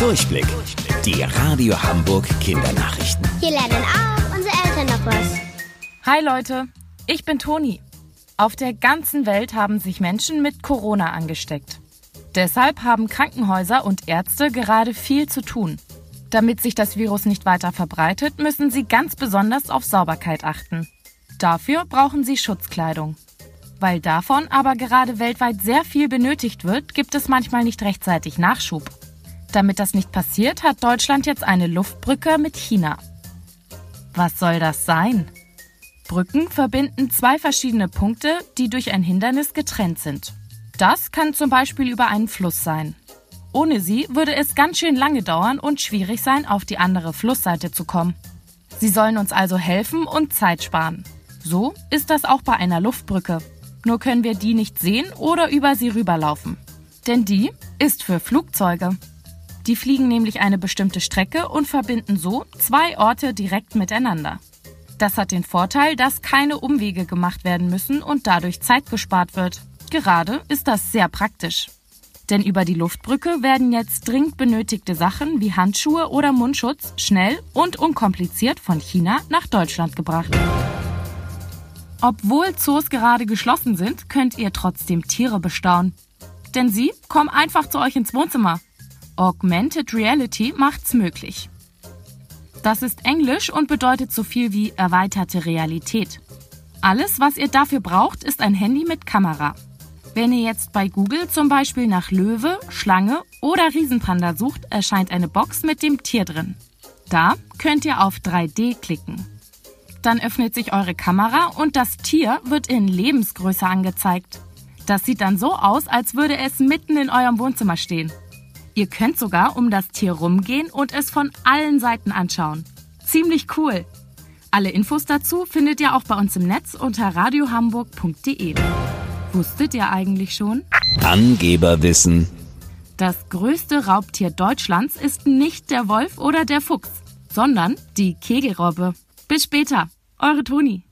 Durchblick. Die Radio Hamburg Kindernachrichten. Hier lernen auch unsere Eltern noch was. Hi Leute, ich bin Toni. Auf der ganzen Welt haben sich Menschen mit Corona angesteckt. Deshalb haben Krankenhäuser und Ärzte gerade viel zu tun. Damit sich das Virus nicht weiter verbreitet, müssen sie ganz besonders auf Sauberkeit achten. Dafür brauchen sie Schutzkleidung. Weil davon aber gerade weltweit sehr viel benötigt wird, gibt es manchmal nicht rechtzeitig Nachschub. Damit das nicht passiert, hat Deutschland jetzt eine Luftbrücke mit China. Was soll das sein? Brücken verbinden zwei verschiedene Punkte, die durch ein Hindernis getrennt sind. Das kann zum Beispiel über einen Fluss sein. Ohne sie würde es ganz schön lange dauern und schwierig sein, auf die andere Flussseite zu kommen. Sie sollen uns also helfen und Zeit sparen. So ist das auch bei einer Luftbrücke. Nur können wir die nicht sehen oder über sie rüberlaufen. Denn die ist für Flugzeuge. Die fliegen nämlich eine bestimmte Strecke und verbinden so zwei Orte direkt miteinander. Das hat den Vorteil, dass keine Umwege gemacht werden müssen und dadurch Zeit gespart wird. Gerade ist das sehr praktisch. Denn über die Luftbrücke werden jetzt dringend benötigte Sachen wie Handschuhe oder Mundschutz schnell und unkompliziert von China nach Deutschland gebracht. Obwohl Zoos gerade geschlossen sind, könnt ihr trotzdem Tiere bestaunen. Denn sie kommen einfach zu euch ins Wohnzimmer. Augmented Reality macht's möglich. Das ist Englisch und bedeutet so viel wie erweiterte Realität. Alles, was ihr dafür braucht, ist ein Handy mit Kamera. Wenn ihr jetzt bei Google zum Beispiel nach Löwe, Schlange oder Riesenpanda sucht, erscheint eine Box mit dem Tier drin. Da könnt ihr auf 3D klicken. Dann öffnet sich eure Kamera und das Tier wird in Lebensgröße angezeigt. Das sieht dann so aus, als würde es mitten in eurem Wohnzimmer stehen. Ihr könnt sogar um das Tier rumgehen und es von allen Seiten anschauen. Ziemlich cool. Alle Infos dazu findet ihr auch bei uns im Netz unter radiohamburg.de. Wusstet ihr eigentlich schon? Angeberwissen. Das größte Raubtier Deutschlands ist nicht der Wolf oder der Fuchs, sondern die Kegelrobbe. Bis später, eure Toni.